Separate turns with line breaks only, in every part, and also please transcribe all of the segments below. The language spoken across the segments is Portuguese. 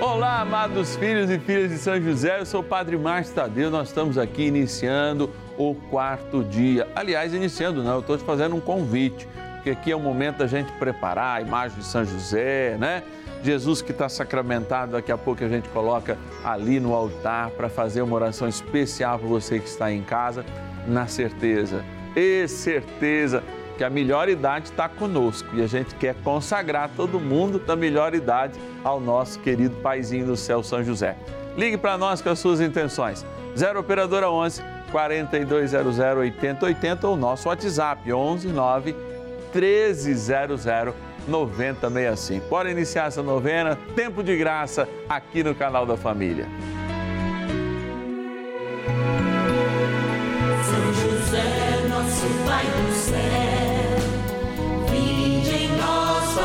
Olá, amados filhos e filhas de São José, eu sou o Padre Márcio Tadeu, nós estamos aqui iniciando o quarto dia. Aliás, iniciando não, eu estou te fazendo um convite, porque aqui é o momento da gente preparar a imagem de São José, né? Jesus que está sacramentado, daqui a pouco a gente coloca ali no altar para fazer uma oração especial para você que está em casa, na certeza, e certeza que a melhor idade está conosco e a gente quer consagrar todo mundo da melhor idade ao nosso querido paizinho do céu, São José. Ligue para nós com as suas intenções. 0 Operadora 11 4200 8080 ou nosso WhatsApp 11 9 1300 9065. Bora iniciar essa novena, tempo de graça, aqui no canal da Família.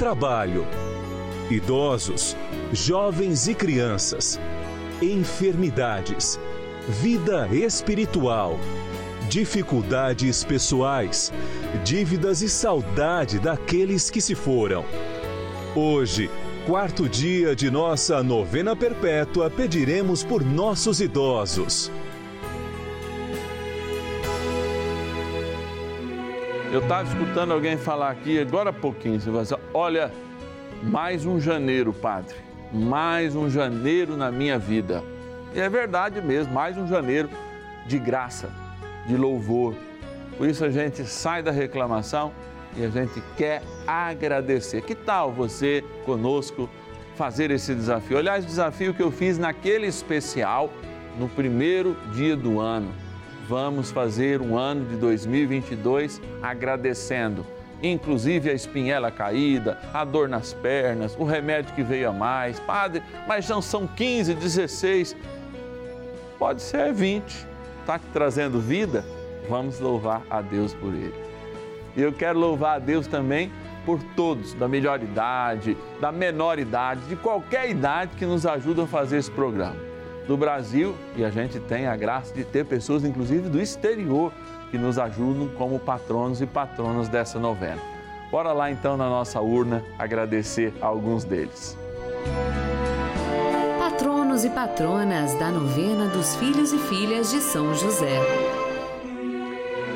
trabalho, idosos, jovens e crianças, enfermidades, vida espiritual, dificuldades pessoais, dívidas e saudade daqueles que se foram. Hoje, quarto dia de nossa novena perpétua, pediremos por nossos idosos.
Eu estava escutando alguém falar aqui agora há pouquinho, você olha, mais um janeiro, padre, mais um janeiro na minha vida. E é verdade mesmo, mais um janeiro de graça, de louvor. Por isso a gente sai da reclamação e a gente quer agradecer. Que tal você conosco fazer esse desafio? Aliás, o desafio que eu fiz naquele especial, no primeiro dia do ano. Vamos fazer um ano de 2022 agradecendo, inclusive a espinhela caída, a dor nas pernas, o remédio que veio a mais. Padre, mas não são 15, 16, pode ser 20. Está trazendo vida? Vamos louvar a Deus por ele. E eu quero louvar a Deus também por todos, da melhor idade, da menor idade, de qualquer idade que nos ajudam a fazer esse programa. Do Brasil, e a gente tem a graça de ter pessoas, inclusive do exterior, que nos ajudam como patronos e patronas dessa novena. Bora lá então na nossa urna agradecer a alguns deles.
Patronos e patronas da novena dos filhos e filhas de São José.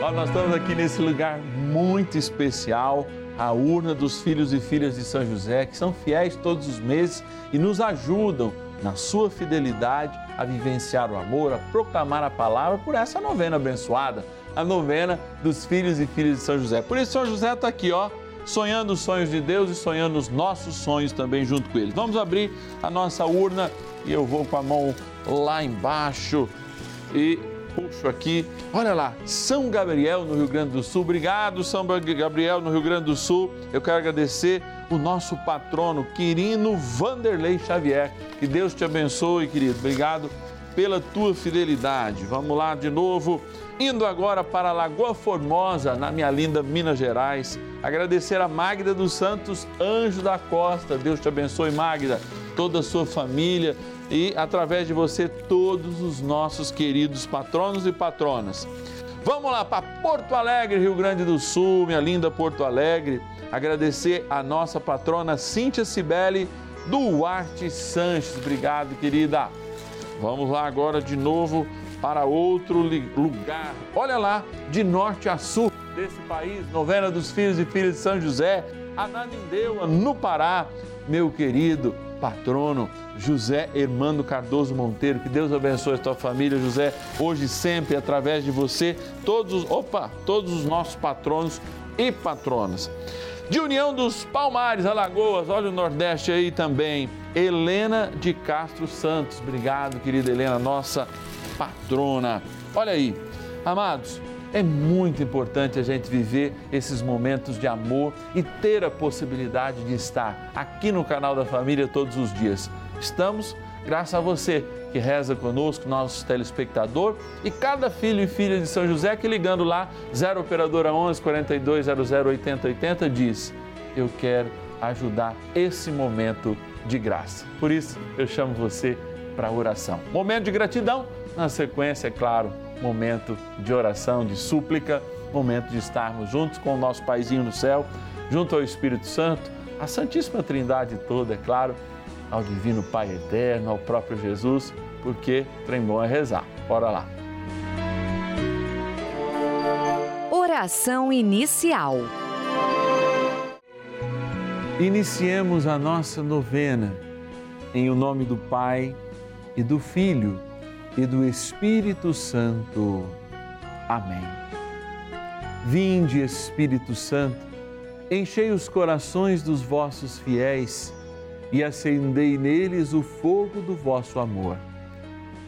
Nós estamos aqui nesse lugar muito especial, a urna dos filhos e filhas de São José, que são fiéis todos os meses e nos ajudam na sua fidelidade a vivenciar o amor, a proclamar a palavra por essa novena abençoada, a novena dos filhos e filhas de São José. Por isso, São José está aqui, ó, sonhando os sonhos de Deus e sonhando os nossos sonhos também junto com eles. Vamos abrir a nossa urna e eu vou com a mão lá embaixo e puxo aqui. Olha lá, São Gabriel no Rio Grande do Sul. Obrigado, São Gabriel no Rio Grande do Sul. Eu quero agradecer o nosso patrono, Quirino Vanderlei Xavier. Que Deus te abençoe, querido. Obrigado pela tua fidelidade. Vamos lá de novo. Indo agora para Lagoa Formosa, na minha linda Minas Gerais. Agradecer a Magda dos Santos, anjo da Costa. Deus te abençoe, Magda, toda a sua família e, através de você, todos os nossos queridos patronos e patronas. Vamos lá para Porto Alegre, Rio Grande do Sul, minha linda Porto Alegre. Agradecer a nossa patrona Cíntia Cibele Duarte Sanches. Obrigado, querida. Vamos lá agora de novo para outro lugar. Olha lá, de norte a sul desse país, novena dos filhos e filhas de São José, Ananindeua, no Pará, meu querido patrono José Hermando Cardoso Monteiro. Que Deus abençoe a tua família, José, hoje e sempre através de você, todos, os- opa, todos os nossos patronos e patronas. De União dos Palmares, Alagoas, olha o Nordeste aí também. Helena de Castro Santos, obrigado, querida Helena, nossa patrona. Olha aí, amados, é muito importante a gente viver esses momentos de amor e ter a possibilidade de estar aqui no canal da família todos os dias. Estamos graças a você que reza conosco, nosso telespectador e cada filho e filha de São José que ligando lá, 0 operadora 11 42 00 80 80 diz: "Eu quero ajudar esse momento de graça". Por isso, eu chamo você para oração. Momento de gratidão, na sequência, é claro, momento de oração, de súplica, momento de estarmos juntos com o nosso Paizinho no céu, junto ao Espírito Santo, a Santíssima Trindade toda, é claro, ao Divino Pai Eterno, ao próprio Jesus, porque trem bom é rezar. Bora lá.
Oração inicial.
Iniciemos a nossa novena em o nome do Pai e do Filho e do Espírito Santo. Amém. Vinde, Espírito Santo, enchei os corações dos vossos fiéis e acendei neles o fogo do vosso amor.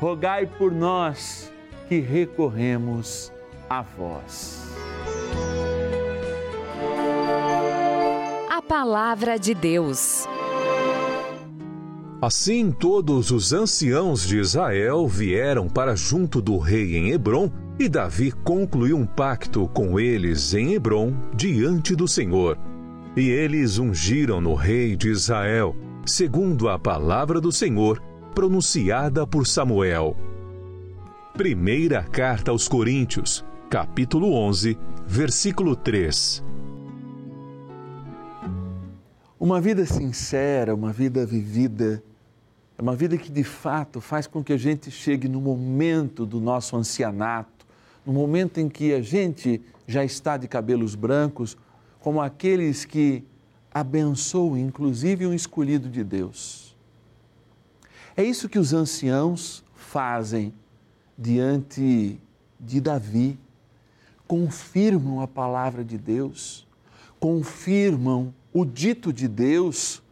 rogai por nós que recorremos a vós.
A palavra de Deus.
Assim todos os anciãos de Israel vieram para junto do rei em Hebron, e Davi concluiu um pacto com eles em Hebron diante do Senhor. E eles ungiram no rei de Israel, segundo a palavra do Senhor, pronunciada por Samuel. Primeira carta aos Coríntios, capítulo 11, versículo 3.
Uma vida sincera, uma vida vivida, é uma vida que de fato faz com que a gente chegue no momento do nosso ancianato, no momento em que a gente já está de cabelos brancos, como aqueles que abençoam, inclusive um escolhido de Deus. É isso que os anciãos fazem diante de Davi, confirmam a palavra de Deus, confirmam o dito de Deus,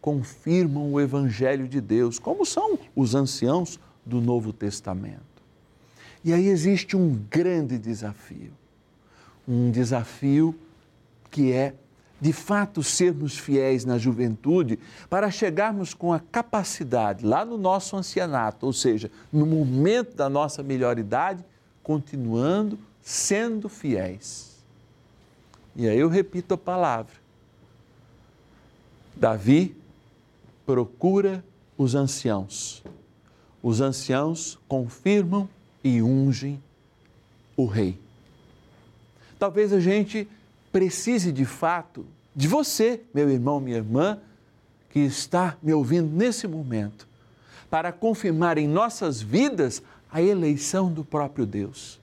confirmam o evangelho de Deus, como são os anciãos do Novo Testamento. E aí existe um grande desafio, um desafio que é, de fato, sermos fiéis na juventude para chegarmos com a capacidade lá no nosso ancianato, ou seja, no momento da nossa melhor idade, continuando sendo fiéis. E aí eu repito a palavra. Davi procura os anciãos. Os anciãos confirmam e ungem o rei. Talvez a gente precise de fato de você, meu irmão, minha irmã, que está me ouvindo nesse momento, para confirmar em nossas vidas a eleição do próprio Deus.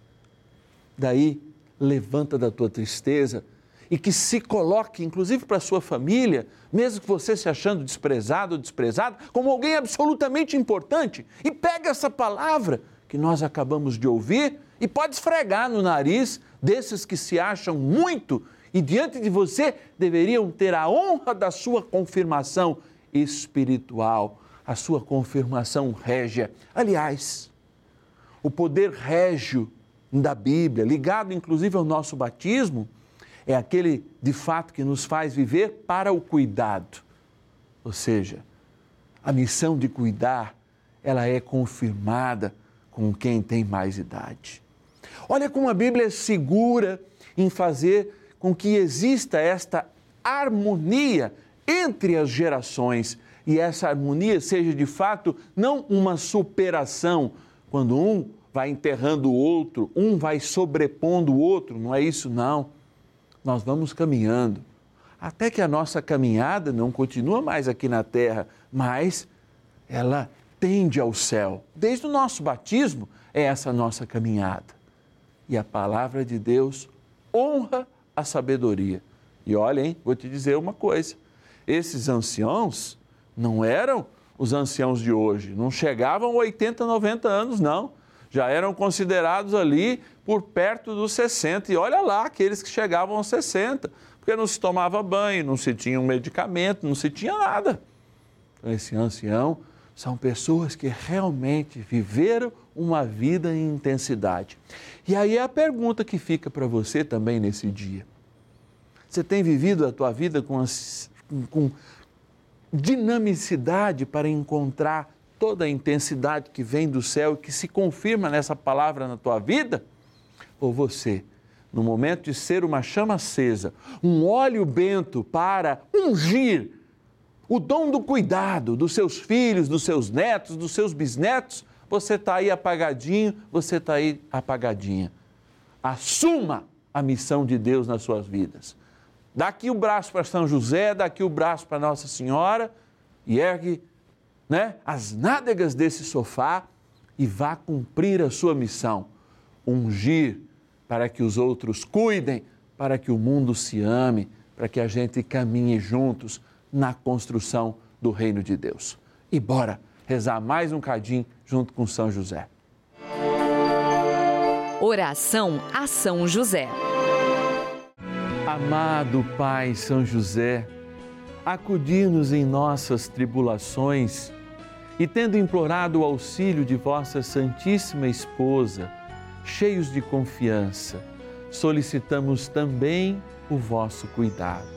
Daí, levanta da tua tristeza e que se coloque, inclusive para a sua família, mesmo que você se achando desprezado ou desprezado, como alguém absolutamente importante, e pega essa palavra que nós acabamos de ouvir e pode esfregar no nariz desses que se acham muito e diante de você deveriam ter a honra da sua confirmação espiritual, a sua confirmação régia. Aliás, o poder régio da Bíblia, ligado inclusive ao nosso batismo, é aquele de fato que nos faz viver para o cuidado. Ou seja, a missão de cuidar, ela é confirmada com quem tem mais idade. Olha como a Bíblia é segura em fazer com que exista esta harmonia entre as gerações e essa harmonia seja de fato não uma superação, quando um vai enterrando o outro, um vai sobrepondo o outro, não é isso não. Nós vamos caminhando até que a nossa caminhada não continua mais aqui na terra, mas ela tende ao céu. Desde o nosso batismo é essa nossa caminhada. E a palavra de Deus honra a sabedoria. E olha, hein, vou te dizer uma coisa: esses anciãos não eram os anciãos de hoje, não chegavam a 80, 90 anos, não. Já eram considerados ali por perto dos 60. E olha lá, aqueles que chegavam aos 60, porque não se tomava banho, não se tinha um medicamento, não se tinha nada. Então, esse ancião são pessoas que realmente viveram uma vida em intensidade. E aí é a pergunta que fica para você também nesse dia. Você tem vivido a tua vida com, com dinamicidade para encontrar toda a intensidade que vem do céu e que se confirma nessa palavra na tua vida? Ou você, no momento de ser uma chama acesa, um óleo bento para ungir o dom do cuidado dos seus filhos, dos seus netos, dos seus bisnetos, você está aí apagadinho, você está aí apagadinha. Assuma a missão de Deus nas suas vidas. Dá aqui o braço para São José, dá aqui o braço para Nossa Senhora e ergue né, as nádegas desse sofá e vá cumprir a sua missão. Ungir para que os outros cuidem, para que o mundo se ame, para que a gente caminhe juntos na construção do reino de Deus. E bora rezar mais um cadinho junto com São José.
Oração a São José.
Amado Pai São José, acudir-nos em nossas tribulações e, tendo implorado o auxílio de vossa Santíssima Esposa, cheios de confiança, solicitamos também o vosso cuidado.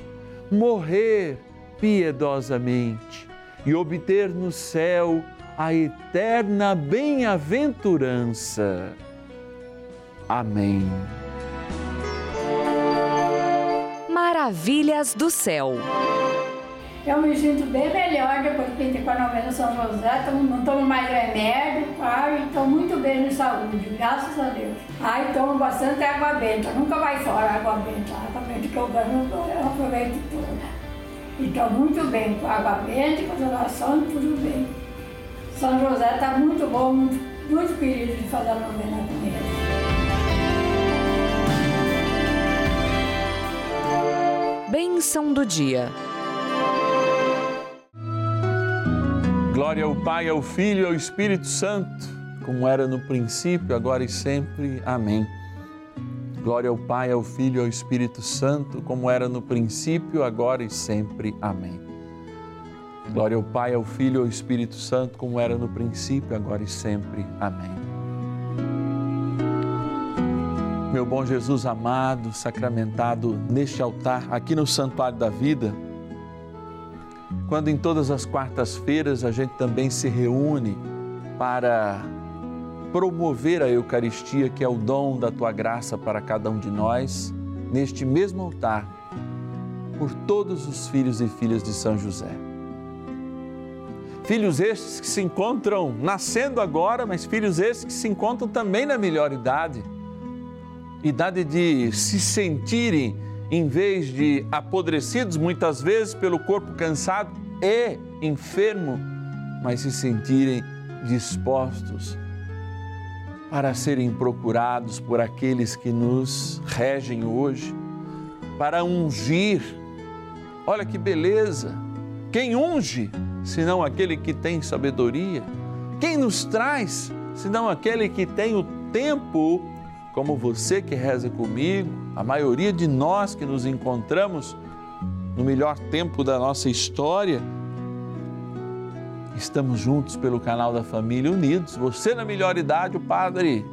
morrer piedosamente e obter no céu a eterna bem-aventurança. Amém.
Maravilhas do céu.
Eu me sinto bem melhor depois que entrei com a novena São José, não tomo mais remédio, estou muito bem de saúde, graças a Deus. Ai, tomo bastante água benta, nunca vai fora a água benta, a água benta que eu ganho, eu aproveito toda. E estou muito bem com a água benta, com as orações, tudo bem. São José está muito bom, muito, muito querido de fazer a novena com ele.
Bênção do dia.
Glória ao Pai, ao Filho e ao Espírito Santo, como era no princípio, agora e sempre. Amém. Glória ao Pai, ao Filho e ao Espírito Santo, como era no princípio, agora e sempre. Amém. Glória ao Pai, ao Filho e ao Espírito Santo, como era no princípio, agora e sempre. Amém. Meu bom Jesus amado, sacramentado neste altar, aqui no Santuário da Vida, quando em todas as quartas-feiras a gente também se reúne para promover a Eucaristia, que é o dom da tua graça para cada um de nós, neste mesmo altar, por todos os filhos e filhas de São José. Filhos estes que se encontram nascendo agora, mas filhos estes que se encontram também na melhor idade idade de se sentirem, em vez de apodrecidos muitas vezes pelo corpo cansado e enfermo, mas se sentirem dispostos para serem procurados por aqueles que nos regem hoje, para ungir. Olha que beleza! Quem unge, senão aquele que tem sabedoria? Quem nos traz, senão aquele que tem o tempo como você que reza comigo, a maioria de nós que nos encontramos no melhor tempo da nossa história, estamos juntos pelo canal da Família Unidos. Você na melhor idade, o padre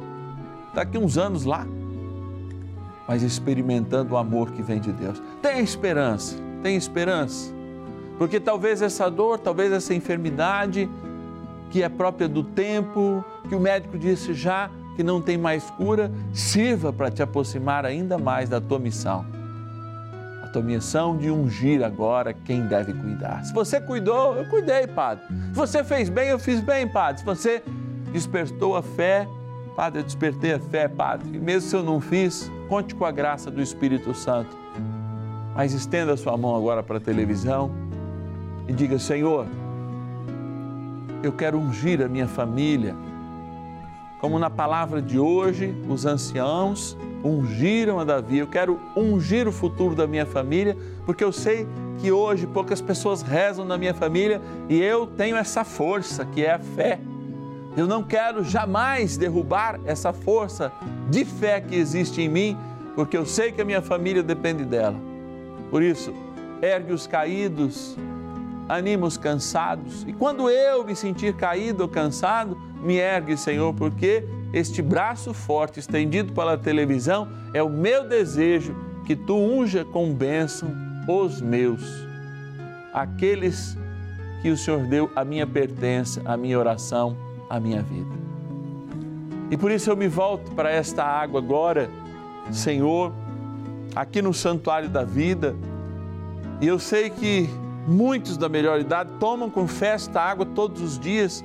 daqui uns anos lá, mas experimentando o amor que vem de Deus. Tenha esperança, tenha esperança, porque talvez essa dor, talvez essa enfermidade que é própria do tempo, que o médico disse já que não tem mais cura, sirva para te aproximar ainda mais da tua missão. Tua missão de ungir agora quem deve cuidar. Se você cuidou, eu cuidei, Padre. Se você fez bem, eu fiz bem, Padre. Se você despertou a fé, Padre, eu despertei a fé, Padre. E mesmo se eu não fiz, conte com a graça do Espírito Santo. Mas estenda a sua mão agora para a televisão e diga: Senhor, eu quero ungir a minha família como na palavra de hoje, os anciãos ungiram a Davi. Eu quero ungir o futuro da minha família, porque eu sei que hoje poucas pessoas rezam na minha família e eu tenho essa força que é a fé. Eu não quero jamais derrubar essa força de fé que existe em mim, porque eu sei que a minha família depende dela. Por isso, ergue os caídos, anima os cansados. E quando eu me sentir caído ou cansado, me ergue, Senhor, porque este braço forte estendido pela televisão é o meu desejo que tu unja com bênção os meus, aqueles que o Senhor deu a minha pertença, a minha oração, a minha vida. E por isso eu me volto para esta água agora, Senhor, aqui no santuário da vida, e eu sei que muitos da melhor idade tomam com fé esta água todos os dias,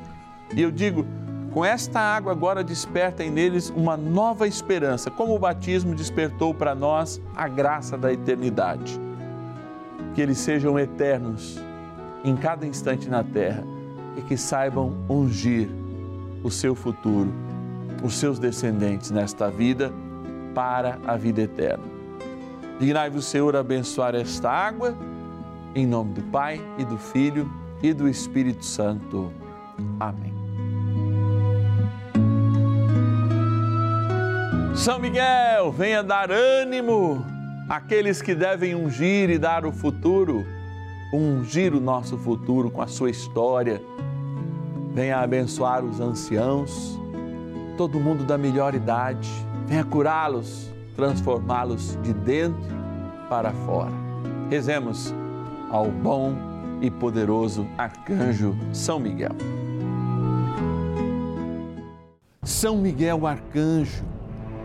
e eu digo, com esta água agora despertem neles uma nova esperança, como o batismo despertou para nós a graça da eternidade. Que eles sejam eternos em cada instante na terra e que saibam ungir o seu futuro, os seus descendentes nesta vida para a vida eterna. Dignai-vos, Senhor, abençoar esta água, em nome do Pai e do Filho e do Espírito Santo. Amém. São Miguel, venha dar ânimo àqueles que devem ungir e dar o futuro, ungir o nosso futuro com a sua história. Venha abençoar os anciãos, todo mundo da melhor idade, venha curá-los, transformá-los de dentro para fora. Rezemos ao bom e poderoso arcanjo São Miguel. São Miguel arcanjo,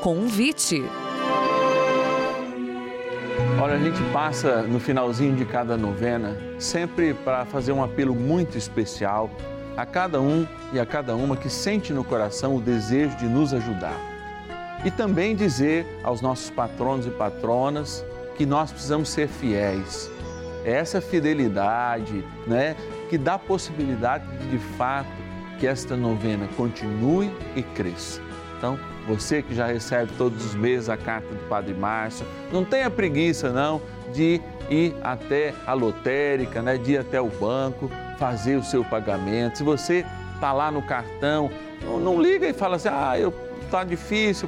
Convite.
Olha, a gente passa no finalzinho de cada novena sempre para fazer um apelo muito especial a cada um e a cada uma que sente no coração o desejo de nos ajudar. E também dizer aos nossos patronos e patronas que nós precisamos ser fiéis. É essa fidelidade, né, que dá a possibilidade de, de fato que esta novena continue e cresça. Então, você que já recebe todos os meses a carta do Padre Márcio, não tenha preguiça não de ir até a lotérica, né, de ir até o banco, fazer o seu pagamento. Se você está lá no cartão, não, não, liga e fala assim, ah, eu tá difícil.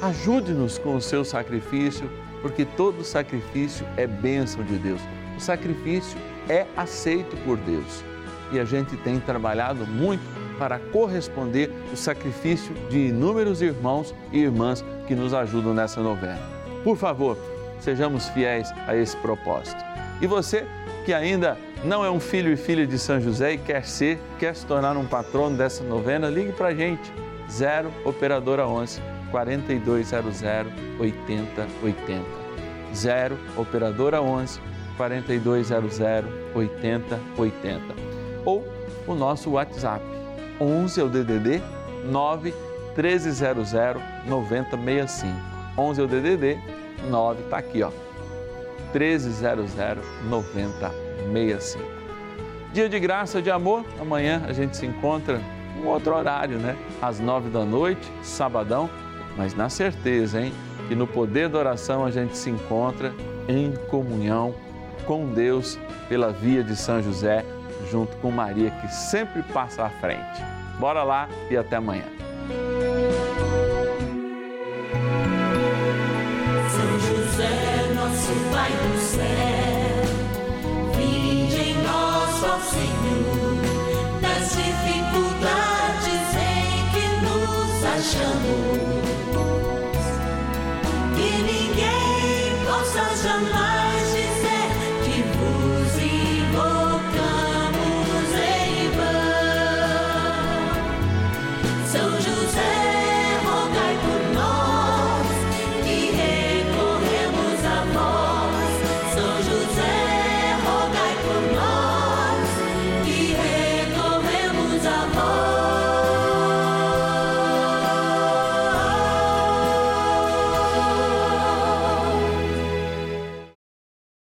Ajude-nos com o seu sacrifício, porque todo sacrifício é bênção de Deus. O sacrifício é aceito por Deus. E a gente tem trabalhado muito para corresponder o sacrifício de inúmeros irmãos e irmãs que nos ajudam nessa novena. Por favor, sejamos fiéis a esse propósito. E você que ainda não é um filho e filha de São José e quer ser, quer se tornar um patrono dessa novena, ligue para a gente. 0 Operadora 11 4200 8080. 0 Operadora 11 4200 8080. Ou o nosso WhatsApp 11 é o DDD 9 1300 9065. 11 é o DDD 9, tá aqui, ó. 1300 9065. Dia de graça, de amor. Amanhã a gente se encontra um outro horário, né? Às nove da noite, sabadão, mas na certeza, hein? Que no poder da oração a gente se encontra em comunhão com Deus pela via de São José junto com Maria, que sempre passa à frente. Bora lá e até amanhã.
São José, nosso Pai do céu, vinde em nós, ó Senhor, das dificuldades em que nos achamos.